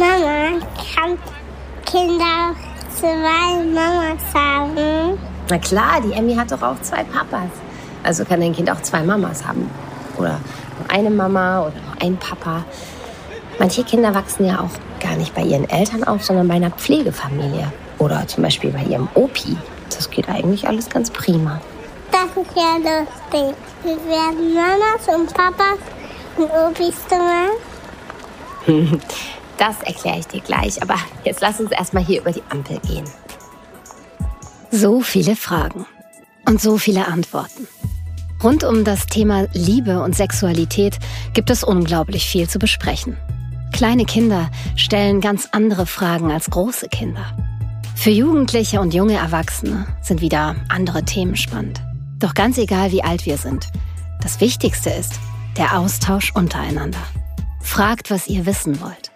Mama, kann Kinder zwei Mamas haben? Na klar, die Emmy hat doch auch zwei Papas. Also kann ein Kind auch zwei Mamas haben. Oder nur eine Mama oder nur ein Papa. Manche Kinder wachsen ja auch gar nicht bei ihren Eltern auf, sondern bei einer Pflegefamilie. Oder zum Beispiel bei ihrem Opi. Das geht eigentlich alles ganz prima. Das ist ja lustig. Wir werden Mamas und Papas und Opis zusammen. Das erkläre ich dir gleich, aber jetzt lass uns erstmal hier über die Ampel gehen. So viele Fragen und so viele Antworten. Rund um das Thema Liebe und Sexualität gibt es unglaublich viel zu besprechen. Kleine Kinder stellen ganz andere Fragen als große Kinder. Für Jugendliche und junge Erwachsene sind wieder andere Themen spannend. Doch ganz egal, wie alt wir sind, das Wichtigste ist der Austausch untereinander. Fragt, was ihr wissen wollt.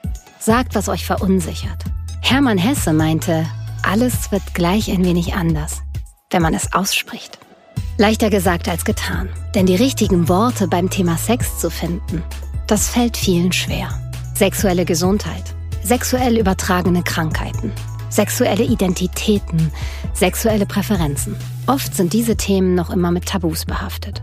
Sagt, was euch verunsichert. Hermann Hesse meinte, alles wird gleich ein wenig anders, wenn man es ausspricht. Leichter gesagt als getan, denn die richtigen Worte beim Thema Sex zu finden, das fällt vielen schwer. Sexuelle Gesundheit, sexuell übertragene Krankheiten, sexuelle Identitäten, sexuelle Präferenzen. Oft sind diese Themen noch immer mit Tabus behaftet.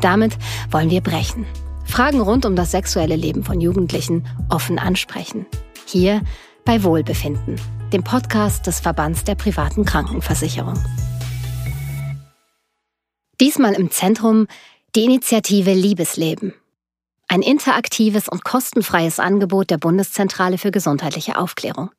Damit wollen wir brechen. Fragen rund um das sexuelle Leben von Jugendlichen offen ansprechen. Hier bei Wohlbefinden, dem Podcast des Verbands der privaten Krankenversicherung. Diesmal im Zentrum die Initiative Liebesleben. Ein interaktives und kostenfreies Angebot der Bundeszentrale für gesundheitliche Aufklärung.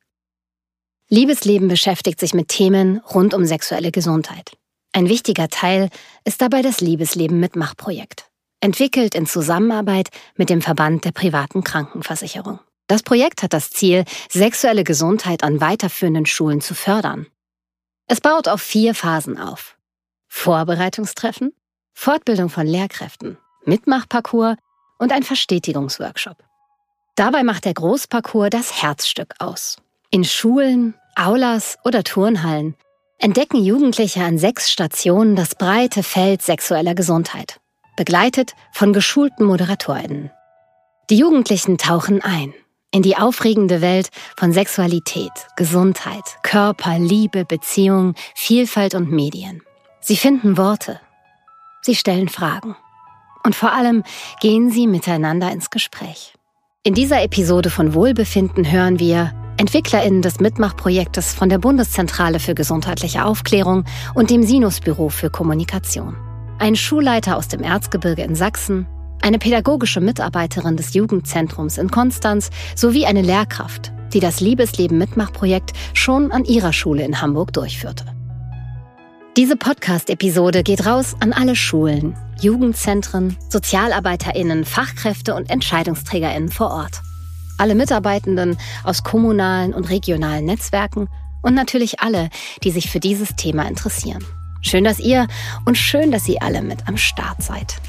Liebesleben beschäftigt sich mit Themen rund um sexuelle Gesundheit. Ein wichtiger Teil ist dabei das Liebesleben Mitmachprojekt entwickelt in Zusammenarbeit mit dem Verband der privaten Krankenversicherung. Das Projekt hat das Ziel, sexuelle Gesundheit an weiterführenden Schulen zu fördern. Es baut auf vier Phasen auf. Vorbereitungstreffen, Fortbildung von Lehrkräften, Mitmachparcours und ein Verstetigungsworkshop. Dabei macht der Großparcours das Herzstück aus. In Schulen, Aulas oder Turnhallen entdecken Jugendliche an sechs Stationen das breite Feld sexueller Gesundheit begleitet von geschulten Moderatorinnen. Die Jugendlichen tauchen ein in die aufregende Welt von Sexualität, Gesundheit, Körper, Liebe, Beziehung, Vielfalt und Medien. Sie finden Worte. Sie stellen Fragen. Und vor allem gehen sie miteinander ins Gespräch. In dieser Episode von Wohlbefinden hören wir EntwicklerInnen des Mitmachprojektes von der Bundeszentrale für gesundheitliche Aufklärung und dem Sinusbüro für Kommunikation ein Schulleiter aus dem Erzgebirge in Sachsen, eine pädagogische Mitarbeiterin des Jugendzentrums in Konstanz sowie eine Lehrkraft, die das Liebesleben Mitmachprojekt schon an ihrer Schule in Hamburg durchführte. Diese Podcast-Episode geht raus an alle Schulen, Jugendzentren, SozialarbeiterInnen, Fachkräfte und EntscheidungsträgerInnen vor Ort. Alle Mitarbeitenden aus kommunalen und regionalen Netzwerken und natürlich alle, die sich für dieses Thema interessieren. Schön, dass ihr und schön, dass ihr alle mit am Start seid.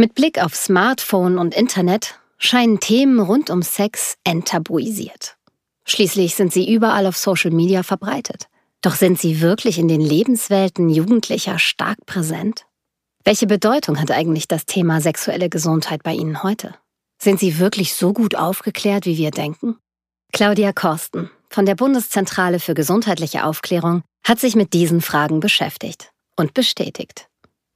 Mit Blick auf Smartphone und Internet scheinen Themen rund um Sex enttabuisiert. Schließlich sind sie überall auf Social Media verbreitet. Doch sind sie wirklich in den Lebenswelten Jugendlicher stark präsent? Welche Bedeutung hat eigentlich das Thema sexuelle Gesundheit bei Ihnen heute? Sind sie wirklich so gut aufgeklärt, wie wir denken? Claudia Korsten von der Bundeszentrale für gesundheitliche Aufklärung hat sich mit diesen Fragen beschäftigt und bestätigt.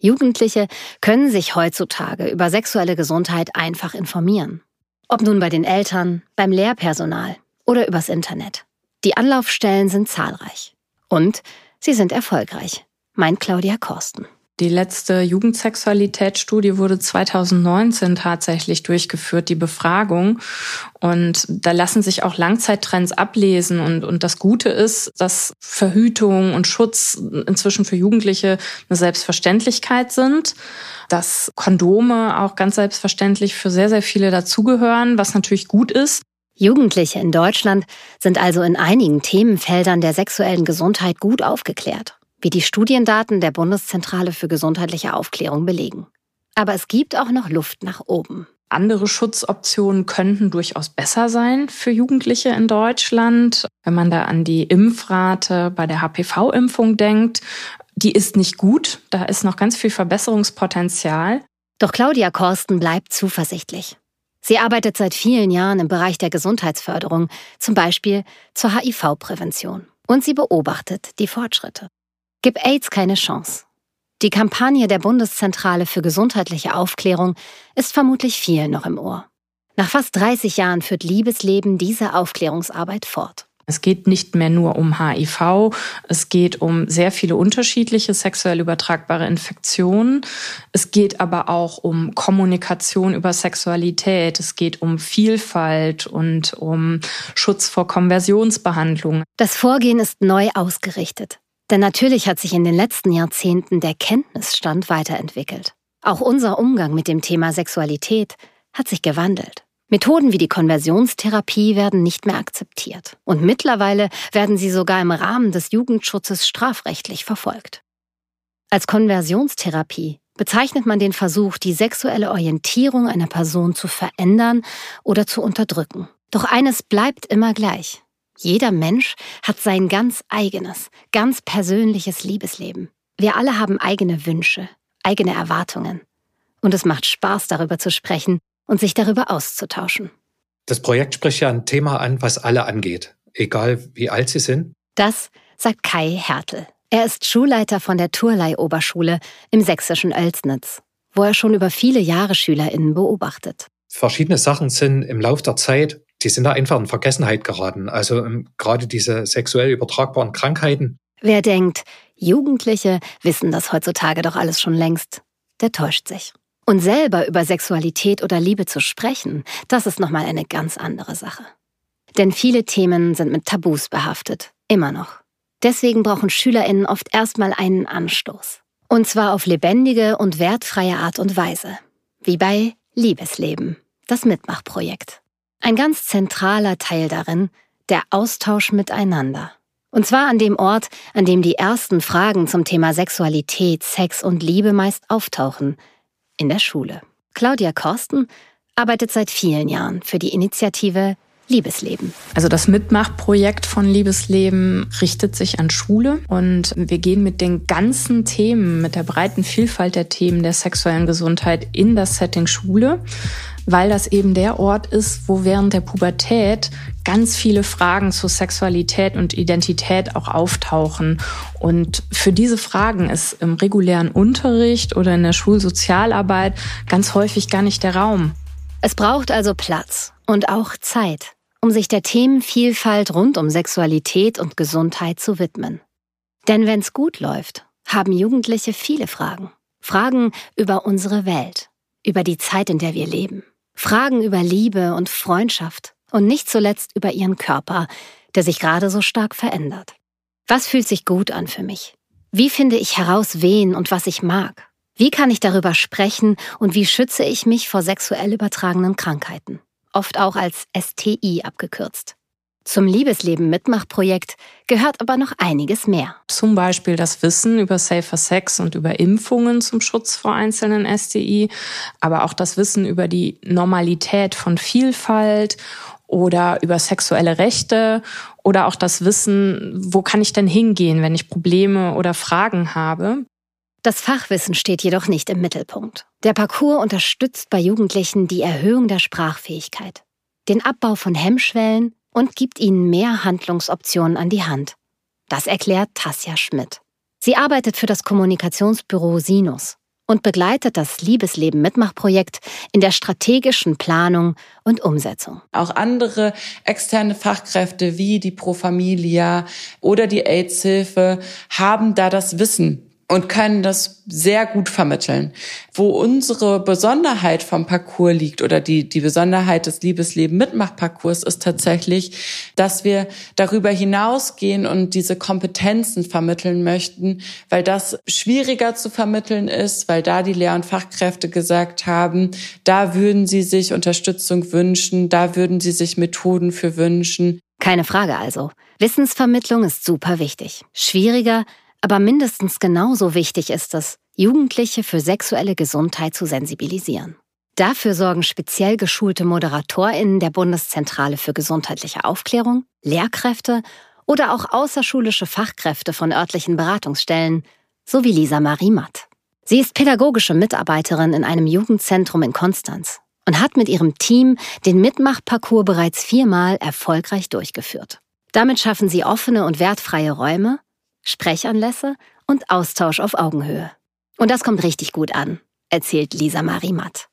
Jugendliche können sich heutzutage über sexuelle Gesundheit einfach informieren. Ob nun bei den Eltern, beim Lehrpersonal oder übers Internet. Die Anlaufstellen sind zahlreich. Und sie sind erfolgreich, meint Claudia Korsten. Die letzte Jugendsexualitätsstudie wurde 2019 tatsächlich durchgeführt, die Befragung. Und da lassen sich auch Langzeittrends ablesen. Und, und das Gute ist, dass Verhütung und Schutz inzwischen für Jugendliche eine Selbstverständlichkeit sind. Dass Kondome auch ganz selbstverständlich für sehr, sehr viele dazugehören, was natürlich gut ist. Jugendliche in Deutschland sind also in einigen Themenfeldern der sexuellen Gesundheit gut aufgeklärt wie die Studiendaten der Bundeszentrale für gesundheitliche Aufklärung belegen. Aber es gibt auch noch Luft nach oben. Andere Schutzoptionen könnten durchaus besser sein für Jugendliche in Deutschland. Wenn man da an die Impfrate bei der HPV-Impfung denkt, die ist nicht gut. Da ist noch ganz viel Verbesserungspotenzial. Doch Claudia Korsten bleibt zuversichtlich. Sie arbeitet seit vielen Jahren im Bereich der Gesundheitsförderung, zum Beispiel zur HIV-Prävention. Und sie beobachtet die Fortschritte. Gib AIDS keine Chance. Die Kampagne der Bundeszentrale für gesundheitliche Aufklärung ist vermutlich vielen noch im Ohr. Nach fast 30 Jahren führt Liebesleben diese Aufklärungsarbeit fort. Es geht nicht mehr nur um HIV, es geht um sehr viele unterschiedliche sexuell übertragbare Infektionen. Es geht aber auch um Kommunikation über Sexualität, es geht um Vielfalt und um Schutz vor Konversionsbehandlung. Das Vorgehen ist neu ausgerichtet. Denn natürlich hat sich in den letzten Jahrzehnten der Kenntnisstand weiterentwickelt. Auch unser Umgang mit dem Thema Sexualität hat sich gewandelt. Methoden wie die Konversionstherapie werden nicht mehr akzeptiert. Und mittlerweile werden sie sogar im Rahmen des Jugendschutzes strafrechtlich verfolgt. Als Konversionstherapie bezeichnet man den Versuch, die sexuelle Orientierung einer Person zu verändern oder zu unterdrücken. Doch eines bleibt immer gleich. Jeder Mensch hat sein ganz eigenes, ganz persönliches Liebesleben. Wir alle haben eigene Wünsche, eigene Erwartungen. Und es macht Spaß, darüber zu sprechen und sich darüber auszutauschen. Das Projekt spricht ja ein Thema an, was alle angeht, egal wie alt sie sind. Das sagt Kai Hertel. Er ist Schulleiter von der Turlei-Oberschule im sächsischen Oelsnitz, wo er schon über viele Jahre SchülerInnen beobachtet. Verschiedene Sachen sind im Lauf der Zeit, die sind da einfach in Vergessenheit geraten. Also ähm, gerade diese sexuell übertragbaren Krankheiten. Wer denkt, Jugendliche wissen das heutzutage doch alles schon längst, der täuscht sich. Und selber über Sexualität oder Liebe zu sprechen, das ist nochmal eine ganz andere Sache. Denn viele Themen sind mit Tabus behaftet, immer noch. Deswegen brauchen SchülerInnen oft erstmal einen Anstoß. Und zwar auf lebendige und wertfreie Art und Weise. Wie bei Liebesleben, das Mitmachprojekt. Ein ganz zentraler Teil darin, der Austausch miteinander. Und zwar an dem Ort, an dem die ersten Fragen zum Thema Sexualität, Sex und Liebe meist auftauchen – in der Schule. Claudia Korsten arbeitet seit vielen Jahren für die Initiative Liebesleben. Also das Mitmachprojekt von Liebesleben richtet sich an Schule und wir gehen mit den ganzen Themen, mit der breiten Vielfalt der Themen der sexuellen Gesundheit in das Setting Schule weil das eben der Ort ist, wo während der Pubertät ganz viele Fragen zur Sexualität und Identität auch auftauchen. Und für diese Fragen ist im regulären Unterricht oder in der Schulsozialarbeit ganz häufig gar nicht der Raum. Es braucht also Platz und auch Zeit, um sich der Themenvielfalt rund um Sexualität und Gesundheit zu widmen. Denn wenn's gut läuft, haben Jugendliche viele Fragen. Fragen über unsere Welt, über die Zeit, in der wir leben. Fragen über Liebe und Freundschaft und nicht zuletzt über ihren Körper, der sich gerade so stark verändert. Was fühlt sich gut an für mich? Wie finde ich heraus, wen und was ich mag? Wie kann ich darüber sprechen und wie schütze ich mich vor sexuell übertragenen Krankheiten? Oft auch als STI abgekürzt. Zum Liebesleben Mitmachprojekt gehört aber noch einiges mehr. Zum Beispiel das Wissen über Safer Sex und über Impfungen zum Schutz vor einzelnen STI, aber auch das Wissen über die Normalität von Vielfalt oder über sexuelle Rechte oder auch das Wissen, wo kann ich denn hingehen, wenn ich Probleme oder Fragen habe. Das Fachwissen steht jedoch nicht im Mittelpunkt. Der Parcours unterstützt bei Jugendlichen die Erhöhung der Sprachfähigkeit, den Abbau von Hemmschwellen und gibt ihnen mehr Handlungsoptionen an die Hand. Das erklärt Tasja Schmidt. Sie arbeitet für das Kommunikationsbüro Sinus und begleitet das Liebesleben Mitmachprojekt in der strategischen Planung und Umsetzung. Auch andere externe Fachkräfte wie die Pro Familia oder die AIDS-Hilfe haben da das Wissen und können das sehr gut vermitteln. Wo unsere Besonderheit vom Parcours liegt oder die, die Besonderheit des Liebesleben Mitmachparcours ist tatsächlich, dass wir darüber hinausgehen und diese Kompetenzen vermitteln möchten, weil das schwieriger zu vermitteln ist, weil da die Lehr- und Fachkräfte gesagt haben, da würden sie sich Unterstützung wünschen, da würden sie sich Methoden für wünschen. Keine Frage also. Wissensvermittlung ist super wichtig. Schwieriger, aber mindestens genauso wichtig ist es, Jugendliche für sexuelle Gesundheit zu sensibilisieren. Dafür sorgen speziell geschulte ModeratorInnen der Bundeszentrale für gesundheitliche Aufklärung, Lehrkräfte oder auch außerschulische Fachkräfte von örtlichen Beratungsstellen so wie Lisa Marie Matt. Sie ist pädagogische Mitarbeiterin in einem Jugendzentrum in Konstanz und hat mit ihrem Team den Mitmachparcours bereits viermal erfolgreich durchgeführt. Damit schaffen sie offene und wertfreie Räume, Sprechanlässe und Austausch auf Augenhöhe. Und das kommt richtig gut an, erzählt Lisa Marie Matt.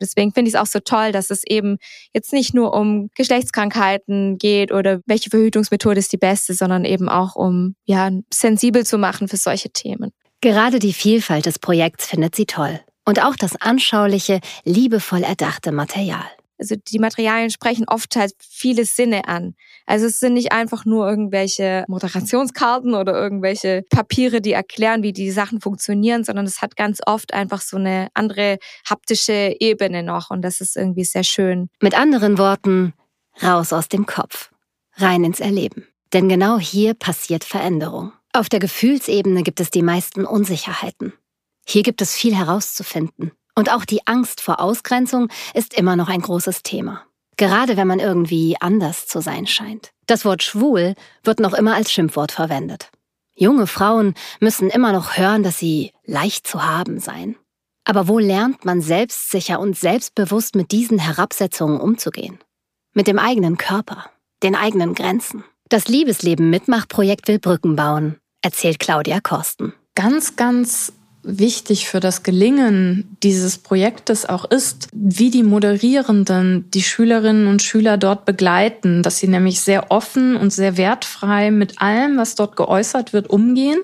Deswegen finde ich es auch so toll, dass es eben jetzt nicht nur um Geschlechtskrankheiten geht oder welche Verhütungsmethode ist die beste, sondern eben auch um ja sensibel zu machen für solche Themen. Gerade die Vielfalt des Projekts findet sie toll und auch das anschauliche, liebevoll erdachte Material. Also die Materialien sprechen oft halt viele Sinne an. Also es sind nicht einfach nur irgendwelche Moderationskarten oder irgendwelche Papiere, die erklären, wie die Sachen funktionieren, sondern es hat ganz oft einfach so eine andere haptische Ebene noch und das ist irgendwie sehr schön. Mit anderen Worten, raus aus dem Kopf, rein ins Erleben. Denn genau hier passiert Veränderung. Auf der Gefühlsebene gibt es die meisten Unsicherheiten. Hier gibt es viel herauszufinden. Und auch die Angst vor Ausgrenzung ist immer noch ein großes Thema. Gerade wenn man irgendwie anders zu sein scheint. Das Wort schwul wird noch immer als Schimpfwort verwendet. Junge Frauen müssen immer noch hören, dass sie leicht zu haben seien. Aber wo lernt man selbstsicher und selbstbewusst mit diesen Herabsetzungen umzugehen? Mit dem eigenen Körper, den eigenen Grenzen. Das Liebesleben Mitmachprojekt will Brücken bauen, erzählt Claudia Korsten. Ganz, ganz wichtig für das Gelingen dieses Projektes auch ist, wie die Moderierenden die Schülerinnen und Schüler dort begleiten, dass sie nämlich sehr offen und sehr wertfrei mit allem, was dort geäußert wird, umgehen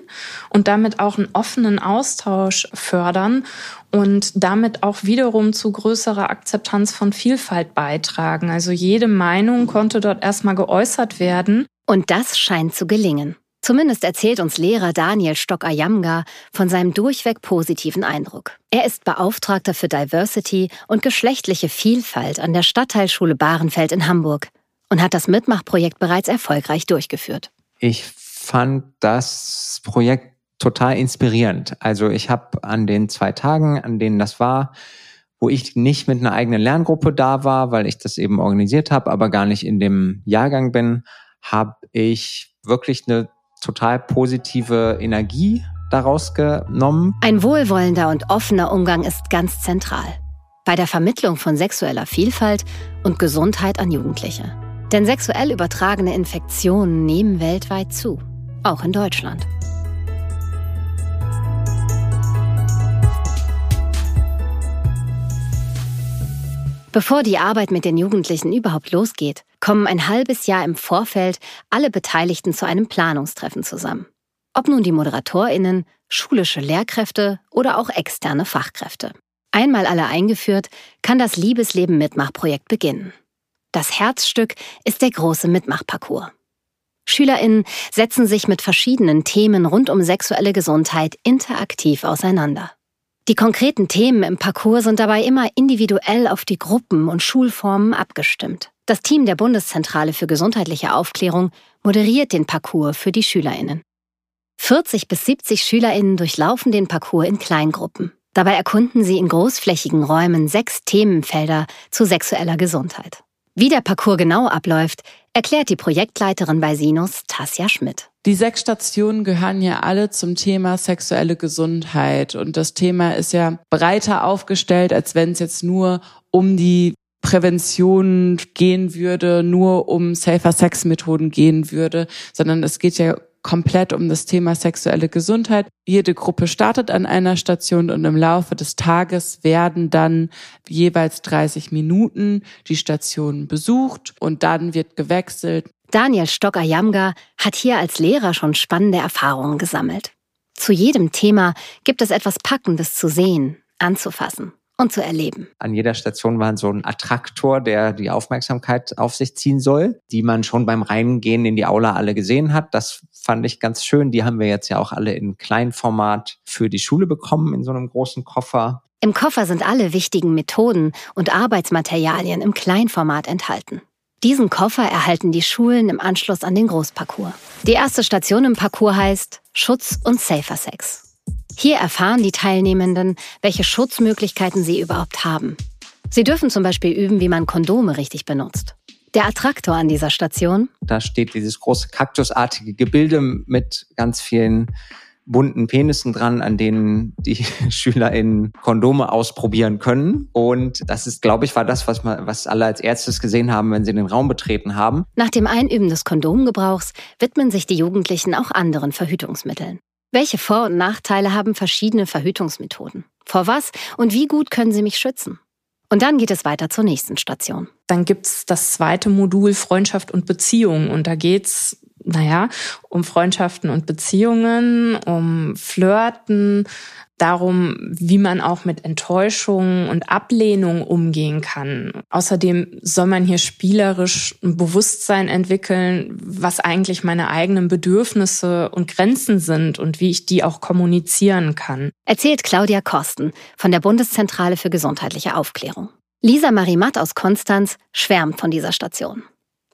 und damit auch einen offenen Austausch fördern und damit auch wiederum zu größerer Akzeptanz von Vielfalt beitragen. Also jede Meinung konnte dort erstmal geäußert werden. Und das scheint zu gelingen. Zumindest erzählt uns Lehrer Daniel Stock-Ayamga von seinem durchweg positiven Eindruck. Er ist Beauftragter für Diversity und geschlechtliche Vielfalt an der Stadtteilschule Bahrenfeld in Hamburg und hat das Mitmachprojekt bereits erfolgreich durchgeführt. Ich fand das Projekt total inspirierend. Also ich habe an den zwei Tagen, an denen das war, wo ich nicht mit einer eigenen Lerngruppe da war, weil ich das eben organisiert habe, aber gar nicht in dem Jahrgang bin, habe ich wirklich eine total positive Energie daraus genommen. Ein wohlwollender und offener Umgang ist ganz zentral bei der Vermittlung von sexueller Vielfalt und Gesundheit an Jugendliche. Denn sexuell übertragene Infektionen nehmen weltweit zu, auch in Deutschland. Bevor die Arbeit mit den Jugendlichen überhaupt losgeht, kommen ein halbes Jahr im Vorfeld alle Beteiligten zu einem Planungstreffen zusammen. Ob nun die Moderatorinnen, schulische Lehrkräfte oder auch externe Fachkräfte. Einmal alle eingeführt, kann das Liebesleben Mitmachprojekt beginnen. Das Herzstück ist der große Mitmachparcours. Schülerinnen setzen sich mit verschiedenen Themen rund um sexuelle Gesundheit interaktiv auseinander. Die konkreten Themen im Parcours sind dabei immer individuell auf die Gruppen und Schulformen abgestimmt. Das Team der Bundeszentrale für gesundheitliche Aufklärung moderiert den Parcours für die Schülerinnen. 40 bis 70 Schülerinnen durchlaufen den Parcours in Kleingruppen. Dabei erkunden sie in großflächigen Räumen sechs Themenfelder zu sexueller Gesundheit. Wie der Parcours genau abläuft, erklärt die Projektleiterin bei Sinus, Tasja Schmidt. Die sechs Stationen gehören ja alle zum Thema sexuelle Gesundheit. Und das Thema ist ja breiter aufgestellt, als wenn es jetzt nur um die Prävention gehen würde, nur um Safer Sex Methoden gehen würde, sondern es geht ja komplett um das Thema sexuelle Gesundheit. Jede Gruppe startet an einer Station und im Laufe des Tages werden dann jeweils 30 Minuten die Stationen besucht und dann wird gewechselt. Daniel Stocker-Jamga hat hier als Lehrer schon spannende Erfahrungen gesammelt. Zu jedem Thema gibt es etwas Packendes zu sehen, anzufassen und zu erleben. An jeder Station war so ein Attraktor, der die Aufmerksamkeit auf sich ziehen soll, die man schon beim Reingehen in die Aula alle gesehen hat. Das fand ich ganz schön. Die haben wir jetzt ja auch alle in Kleinformat für die Schule bekommen, in so einem großen Koffer. Im Koffer sind alle wichtigen Methoden und Arbeitsmaterialien im Kleinformat enthalten. Diesen Koffer erhalten die Schulen im Anschluss an den Großparcours. Die erste Station im Parcours heißt Schutz und Safer Sex. Hier erfahren die Teilnehmenden, welche Schutzmöglichkeiten sie überhaupt haben. Sie dürfen zum Beispiel üben, wie man Kondome richtig benutzt. Der Attraktor an dieser Station? Da steht dieses große kaktusartige Gebilde mit ganz vielen bunten Penissen dran, an denen die SchülerInnen Kondome ausprobieren können. Und das ist, glaube ich, war das, was, man, was alle als Ärztes gesehen haben, wenn sie den Raum betreten haben. Nach dem Einüben des Kondomgebrauchs widmen sich die Jugendlichen auch anderen Verhütungsmitteln. Welche Vor- und Nachteile haben verschiedene Verhütungsmethoden? Vor was und wie gut können sie mich schützen? Und dann geht es weiter zur nächsten Station. Dann gibt's das zweite Modul Freundschaft und Beziehung. Und da geht's naja, um Freundschaften und Beziehungen, um Flirten, darum, wie man auch mit Enttäuschung und Ablehnung umgehen kann. Außerdem soll man hier spielerisch ein Bewusstsein entwickeln, was eigentlich meine eigenen Bedürfnisse und Grenzen sind und wie ich die auch kommunizieren kann. Erzählt Claudia Kosten von der Bundeszentrale für gesundheitliche Aufklärung. Lisa Marie Matt aus Konstanz schwärmt von dieser Station.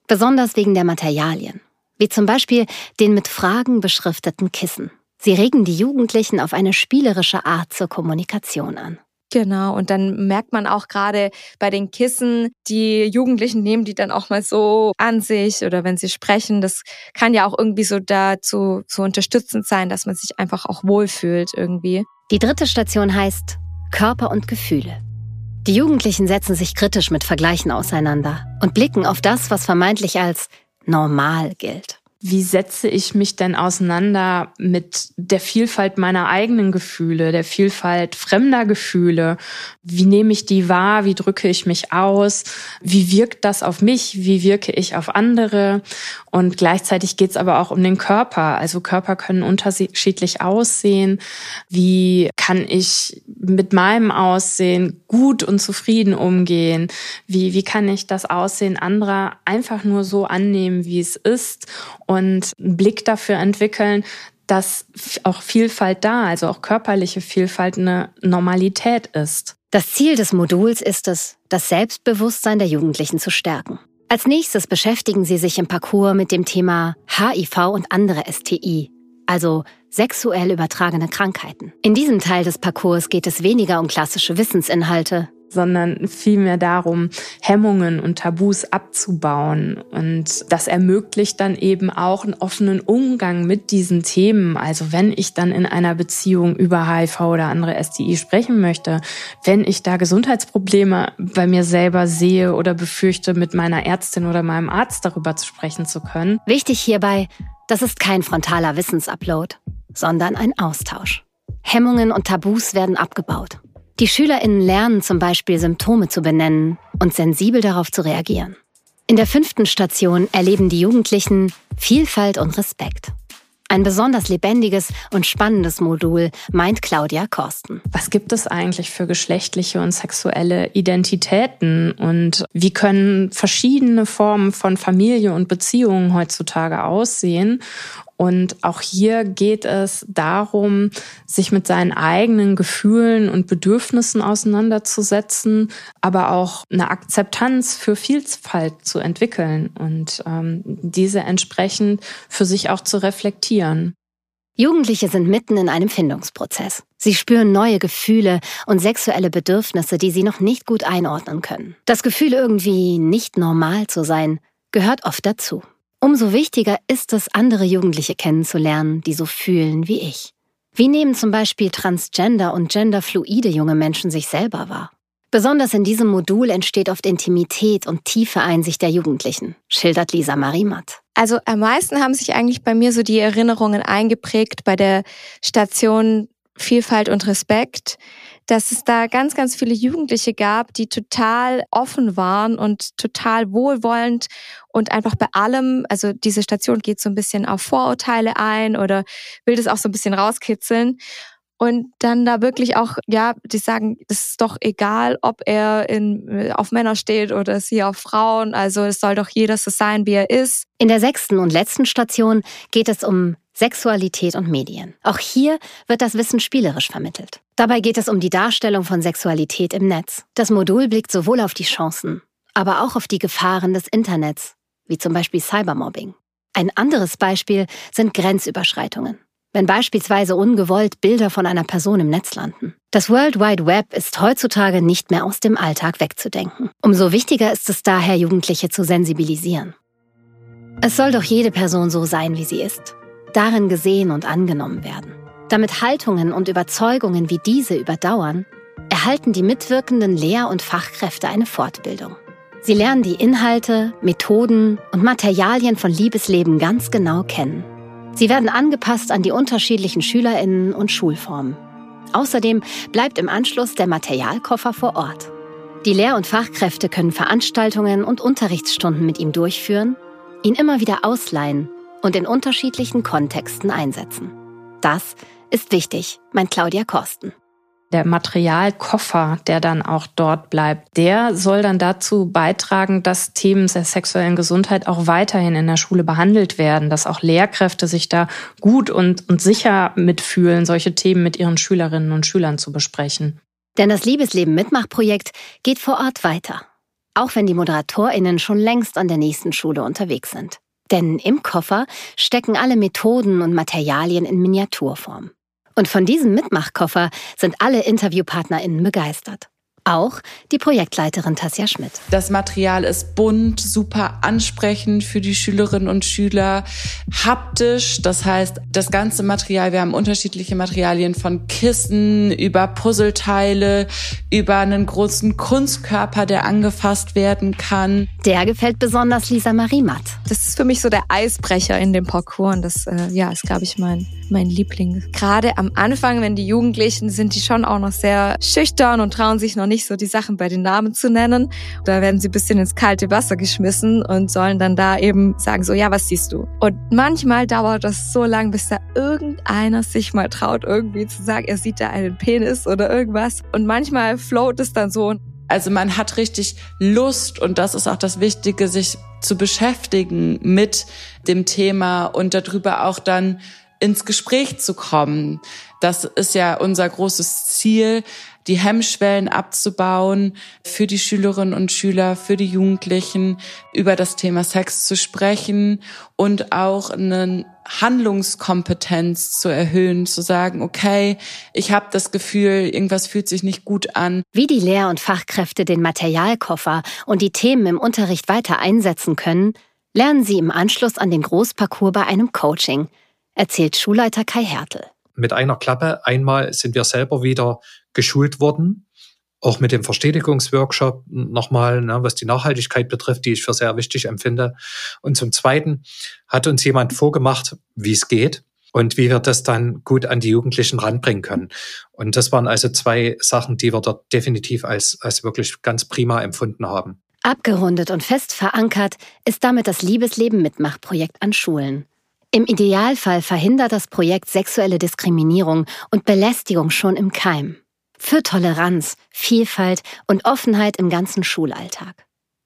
Besonders wegen der Materialien wie zum Beispiel den mit Fragen beschrifteten Kissen. Sie regen die Jugendlichen auf eine spielerische Art zur Kommunikation an. Genau, und dann merkt man auch gerade bei den Kissen, die Jugendlichen nehmen die dann auch mal so an sich oder wenn sie sprechen, das kann ja auch irgendwie so dazu so unterstützend sein, dass man sich einfach auch wohlfühlt irgendwie. Die dritte Station heißt Körper und Gefühle. Die Jugendlichen setzen sich kritisch mit Vergleichen auseinander und blicken auf das, was vermeintlich als normal gilt. Wie setze ich mich denn auseinander mit der Vielfalt meiner eigenen Gefühle, der Vielfalt fremder Gefühle? Wie nehme ich die wahr? Wie drücke ich mich aus? Wie wirkt das auf mich? Wie wirke ich auf andere? Und gleichzeitig geht es aber auch um den Körper. Also Körper können unterschiedlich aussehen. Wie kann ich mit meinem Aussehen gut und zufrieden umgehen? Wie, wie kann ich das Aussehen anderer einfach nur so annehmen, wie es ist und einen Blick dafür entwickeln, dass auch Vielfalt da, also auch körperliche Vielfalt eine Normalität ist. Das Ziel des Moduls ist es, das Selbstbewusstsein der Jugendlichen zu stärken. Als nächstes beschäftigen Sie sich im Parcours mit dem Thema HIV und andere STI, also sexuell übertragene Krankheiten. In diesem Teil des Parcours geht es weniger um klassische Wissensinhalte, sondern vielmehr darum, Hemmungen und Tabus abzubauen. Und das ermöglicht dann eben auch einen offenen Umgang mit diesen Themen. Also wenn ich dann in einer Beziehung über HIV oder andere STI sprechen möchte, wenn ich da Gesundheitsprobleme bei mir selber sehe oder befürchte, mit meiner Ärztin oder meinem Arzt darüber zu sprechen zu können. Wichtig hierbei, das ist kein frontaler Wissensupload, sondern ein Austausch. Hemmungen und Tabus werden abgebaut. Die SchülerInnen lernen zum Beispiel Symptome zu benennen und sensibel darauf zu reagieren. In der fünften Station erleben die Jugendlichen Vielfalt und Respekt. Ein besonders lebendiges und spannendes Modul, meint Claudia Korsten. Was gibt es eigentlich für geschlechtliche und sexuelle Identitäten und wie können verschiedene Formen von Familie und Beziehungen heutzutage aussehen? Und auch hier geht es darum, sich mit seinen eigenen Gefühlen und Bedürfnissen auseinanderzusetzen, aber auch eine Akzeptanz für Vielfalt zu entwickeln und ähm, diese entsprechend für sich auch zu reflektieren. Jugendliche sind mitten in einem Findungsprozess. Sie spüren neue Gefühle und sexuelle Bedürfnisse, die sie noch nicht gut einordnen können. Das Gefühl, irgendwie nicht normal zu sein, gehört oft dazu. Umso wichtiger ist es, andere Jugendliche kennenzulernen, die so fühlen wie ich. Wie nehmen zum Beispiel transgender und genderfluide junge Menschen sich selber wahr? Besonders in diesem Modul entsteht oft Intimität und tiefe Einsicht der Jugendlichen, schildert Lisa Marimat. Also am meisten haben sich eigentlich bei mir so die Erinnerungen eingeprägt bei der Station Vielfalt und Respekt, dass es da ganz, ganz viele Jugendliche gab, die total offen waren und total wohlwollend und einfach bei allem, also diese Station geht so ein bisschen auf Vorurteile ein oder will das auch so ein bisschen rauskitzeln. Und dann da wirklich auch, ja, die sagen, das ist doch egal, ob er in, auf Männer steht oder sie auf Frauen. Also es soll doch jeder so sein, wie er ist. In der sechsten und letzten Station geht es um Sexualität und Medien. Auch hier wird das Wissen spielerisch vermittelt. Dabei geht es um die Darstellung von Sexualität im Netz. Das Modul blickt sowohl auf die Chancen, aber auch auf die Gefahren des Internets, wie zum Beispiel Cybermobbing. Ein anderes Beispiel sind Grenzüberschreitungen wenn beispielsweise ungewollt Bilder von einer Person im Netz landen. Das World Wide Web ist heutzutage nicht mehr aus dem Alltag wegzudenken. Umso wichtiger ist es daher, Jugendliche zu sensibilisieren. Es soll doch jede Person so sein, wie sie ist, darin gesehen und angenommen werden. Damit Haltungen und Überzeugungen wie diese überdauern, erhalten die mitwirkenden Lehr- und Fachkräfte eine Fortbildung. Sie lernen die Inhalte, Methoden und Materialien von Liebesleben ganz genau kennen. Sie werden angepasst an die unterschiedlichen Schülerinnen und Schulformen. Außerdem bleibt im Anschluss der Materialkoffer vor Ort. Die Lehr- und Fachkräfte können Veranstaltungen und Unterrichtsstunden mit ihm durchführen, ihn immer wieder ausleihen und in unterschiedlichen Kontexten einsetzen. Das ist wichtig, meint Claudia Korsten der Materialkoffer, der dann auch dort bleibt, der soll dann dazu beitragen, dass Themen der sexuellen Gesundheit auch weiterhin in der Schule behandelt werden, dass auch Lehrkräfte sich da gut und, und sicher mitfühlen, solche Themen mit ihren Schülerinnen und Schülern zu besprechen. Denn das Liebesleben Mitmachprojekt geht vor Ort weiter. Auch wenn die ModeratorInnen schon längst an der nächsten Schule unterwegs sind. Denn im Koffer stecken alle Methoden und Materialien in Miniaturform. Und von diesem Mitmachkoffer sind alle InterviewpartnerInnen begeistert. Auch die Projektleiterin Tasja Schmidt. Das Material ist bunt, super ansprechend für die Schülerinnen und Schüler, haptisch. Das heißt, das ganze Material, wir haben unterschiedliche Materialien von Kissen über Puzzleteile, über einen großen Kunstkörper, der angefasst werden kann. Der gefällt besonders Lisa Marie Matt. Das ist für mich so der Eisbrecher in dem Parcours. Und das äh, ja, ist, glaube ich, mein, mein Liebling. Gerade am Anfang, wenn die Jugendlichen sind, die schon auch noch sehr schüchtern und trauen sich noch nicht nicht so die Sachen bei den Namen zu nennen. Da werden sie ein bisschen ins kalte Wasser geschmissen und sollen dann da eben sagen, so, ja, was siehst du? Und manchmal dauert das so lang, bis da irgendeiner sich mal traut, irgendwie zu sagen, er sieht da einen Penis oder irgendwas. Und manchmal float es dann so. Also man hat richtig Lust und das ist auch das Wichtige, sich zu beschäftigen mit dem Thema und darüber auch dann ins Gespräch zu kommen. Das ist ja unser großes Ziel, die Hemmschwellen abzubauen, für die Schülerinnen und Schüler, für die Jugendlichen über das Thema Sex zu sprechen und auch eine Handlungskompetenz zu erhöhen, zu sagen, okay, ich habe das Gefühl, irgendwas fühlt sich nicht gut an. Wie die Lehr- und Fachkräfte den Materialkoffer und die Themen im Unterricht weiter einsetzen können, lernen sie im Anschluss an den Großparcours bei einem Coaching, erzählt Schulleiter Kai Hertel mit einer Klappe. Einmal sind wir selber wieder geschult worden, auch mit dem Verstetigungsworkshop nochmal, ne, was die Nachhaltigkeit betrifft, die ich für sehr wichtig empfinde. Und zum Zweiten hat uns jemand vorgemacht, wie es geht und wie wir das dann gut an die Jugendlichen ranbringen können. Und das waren also zwei Sachen, die wir dort definitiv als, als wirklich ganz prima empfunden haben. Abgerundet und fest verankert ist damit das Liebesleben Mitmachprojekt an Schulen. Im Idealfall verhindert das Projekt sexuelle Diskriminierung und Belästigung schon im Keim. Für Toleranz, Vielfalt und Offenheit im ganzen Schulalltag.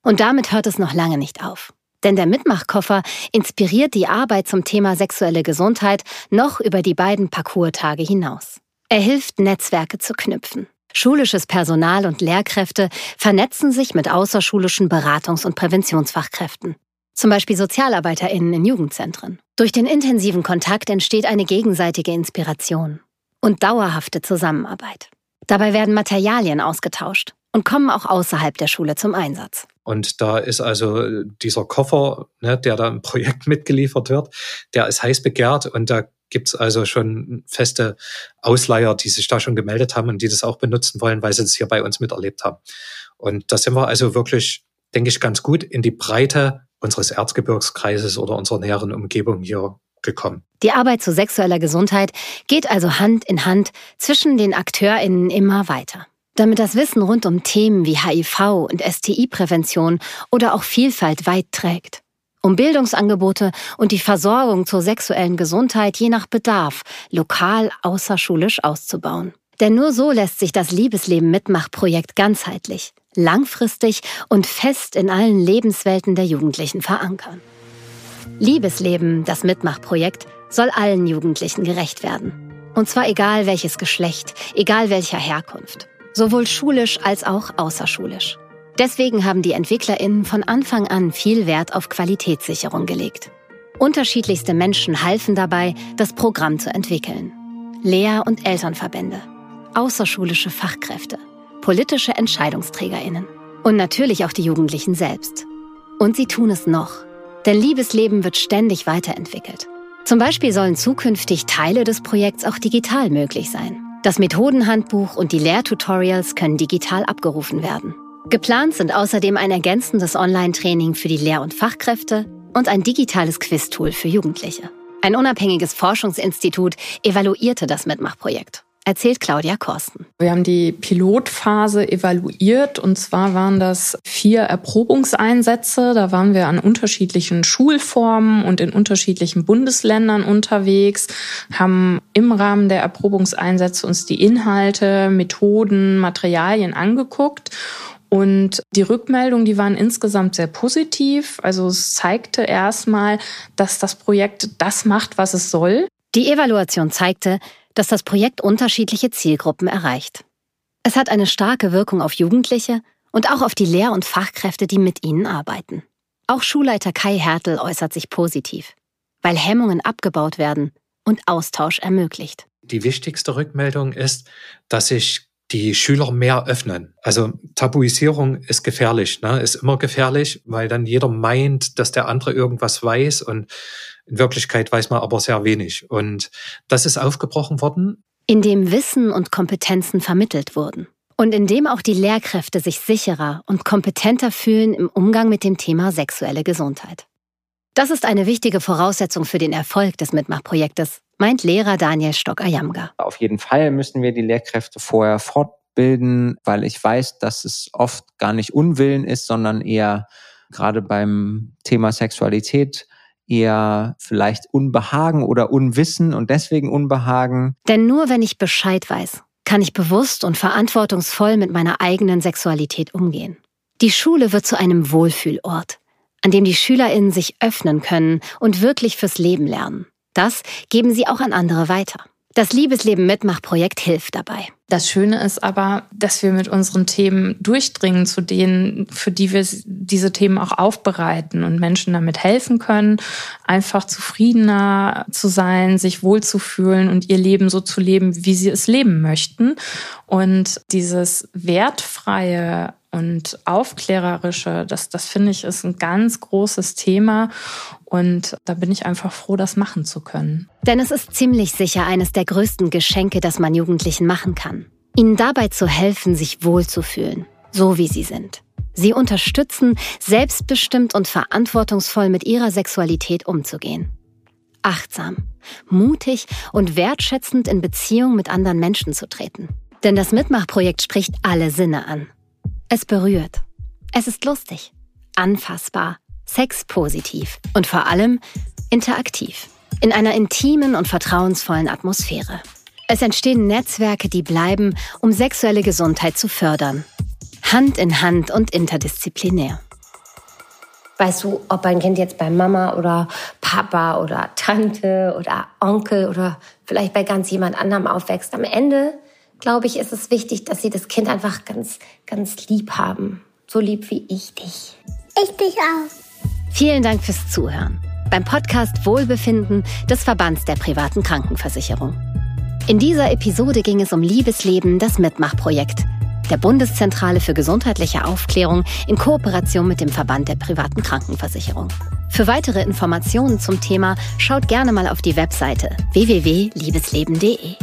Und damit hört es noch lange nicht auf. Denn der Mitmachkoffer inspiriert die Arbeit zum Thema sexuelle Gesundheit noch über die beiden Parcours-Tage hinaus. Er hilft, Netzwerke zu knüpfen. Schulisches Personal und Lehrkräfte vernetzen sich mit außerschulischen Beratungs- und Präventionsfachkräften zum Beispiel SozialarbeiterInnen in Jugendzentren. Durch den intensiven Kontakt entsteht eine gegenseitige Inspiration und dauerhafte Zusammenarbeit. Dabei werden Materialien ausgetauscht und kommen auch außerhalb der Schule zum Einsatz. Und da ist also dieser Koffer, ne, der da im Projekt mitgeliefert wird, der ist heiß begehrt und da gibt's also schon feste Ausleiher, die sich da schon gemeldet haben und die das auch benutzen wollen, weil sie das hier bei uns miterlebt haben. Und da sind wir also wirklich, denke ich, ganz gut in die Breite unseres Erzgebirgskreises oder unserer näheren Umgebung hier gekommen. Die Arbeit zu sexueller Gesundheit geht also Hand in Hand zwischen den AkteurInnen immer weiter. Damit das Wissen rund um Themen wie HIV und STI-Prävention oder auch Vielfalt weit trägt. Um Bildungsangebote und die Versorgung zur sexuellen Gesundheit je nach Bedarf lokal außerschulisch auszubauen. Denn nur so lässt sich das Liebesleben Mitmachprojekt ganzheitlich, langfristig und fest in allen Lebenswelten der Jugendlichen verankern. Liebesleben, das Mitmachprojekt, soll allen Jugendlichen gerecht werden. Und zwar egal welches Geschlecht, egal welcher Herkunft. Sowohl schulisch als auch außerschulisch. Deswegen haben die EntwicklerInnen von Anfang an viel Wert auf Qualitätssicherung gelegt. Unterschiedlichste Menschen halfen dabei, das Programm zu entwickeln. Lehr- und Elternverbände, außerschulische Fachkräfte, politische Entscheidungsträgerinnen und natürlich auch die Jugendlichen selbst. Und sie tun es noch. Denn Liebesleben wird ständig weiterentwickelt. Zum Beispiel sollen zukünftig Teile des Projekts auch digital möglich sein. Das Methodenhandbuch und die Lehrtutorials können digital abgerufen werden. Geplant sind außerdem ein ergänzendes Online-Training für die Lehr- und Fachkräfte und ein digitales Quiz-Tool für Jugendliche. Ein unabhängiges Forschungsinstitut evaluierte das Mitmachprojekt erzählt Claudia Korsten. Wir haben die Pilotphase evaluiert und zwar waren das vier Erprobungseinsätze. Da waren wir an unterschiedlichen Schulformen und in unterschiedlichen Bundesländern unterwegs, haben im Rahmen der Erprobungseinsätze uns die Inhalte, Methoden, Materialien angeguckt und die Rückmeldungen, die waren insgesamt sehr positiv. Also es zeigte erstmal, dass das Projekt das macht, was es soll. Die Evaluation zeigte, dass das Projekt unterschiedliche Zielgruppen erreicht. Es hat eine starke Wirkung auf Jugendliche und auch auf die Lehr- und Fachkräfte, die mit ihnen arbeiten. Auch Schulleiter Kai Hertel äußert sich positiv, weil Hemmungen abgebaut werden und Austausch ermöglicht. Die wichtigste Rückmeldung ist, dass sich die Schüler mehr öffnen. Also Tabuisierung ist gefährlich, ne? ist immer gefährlich, weil dann jeder meint, dass der andere irgendwas weiß und in Wirklichkeit weiß man aber sehr wenig. Und das ist aufgebrochen worden. Indem Wissen und Kompetenzen vermittelt wurden. Und indem auch die Lehrkräfte sich sicherer und kompetenter fühlen im Umgang mit dem Thema sexuelle Gesundheit. Das ist eine wichtige Voraussetzung für den Erfolg des Mitmachprojektes, meint Lehrer Daniel Stock-Ayamga. Auf jeden Fall müssen wir die Lehrkräfte vorher fortbilden, weil ich weiß, dass es oft gar nicht Unwillen ist, sondern eher gerade beim Thema Sexualität eher vielleicht Unbehagen oder Unwissen und deswegen Unbehagen. Denn nur wenn ich Bescheid weiß, kann ich bewusst und verantwortungsvoll mit meiner eigenen Sexualität umgehen. Die Schule wird zu einem Wohlfühlort, an dem die Schülerinnen sich öffnen können und wirklich fürs Leben lernen. Das geben sie auch an andere weiter. Das Liebesleben Mitmachprojekt hilft dabei. Das Schöne ist aber, dass wir mit unseren Themen durchdringen zu denen, für die wir diese Themen auch aufbereiten und Menschen damit helfen können, einfach zufriedener zu sein, sich wohlzufühlen und ihr Leben so zu leben, wie sie es leben möchten. Und dieses wertfreie und aufklärerische, das, das finde ich ist ein ganz großes Thema. Und da bin ich einfach froh, das machen zu können. Denn es ist ziemlich sicher eines der größten Geschenke, das man Jugendlichen machen kann. Ihnen dabei zu helfen, sich wohlzufühlen, so wie sie sind. Sie unterstützen, selbstbestimmt und verantwortungsvoll mit ihrer Sexualität umzugehen. Achtsam, mutig und wertschätzend in Beziehung mit anderen Menschen zu treten. Denn das Mitmachprojekt spricht alle Sinne an. Es berührt. Es ist lustig, anfassbar, sexpositiv und vor allem interaktiv. In einer intimen und vertrauensvollen Atmosphäre. Es entstehen Netzwerke, die bleiben, um sexuelle Gesundheit zu fördern. Hand in Hand und interdisziplinär. Weißt du, ob ein Kind jetzt bei Mama oder Papa oder Tante oder Onkel oder vielleicht bei ganz jemand anderem aufwächst, am Ende glaube ich, ist es wichtig, dass sie das Kind einfach ganz, ganz lieb haben. So lieb wie ich dich. Ich dich auch. Vielen Dank fürs Zuhören beim Podcast Wohlbefinden des Verbands der privaten Krankenversicherung. In dieser Episode ging es um Liebesleben, das Mitmachprojekt der Bundeszentrale für gesundheitliche Aufklärung in Kooperation mit dem Verband der privaten Krankenversicherung. Für weitere Informationen zum Thema schaut gerne mal auf die Webseite www.liebesleben.de.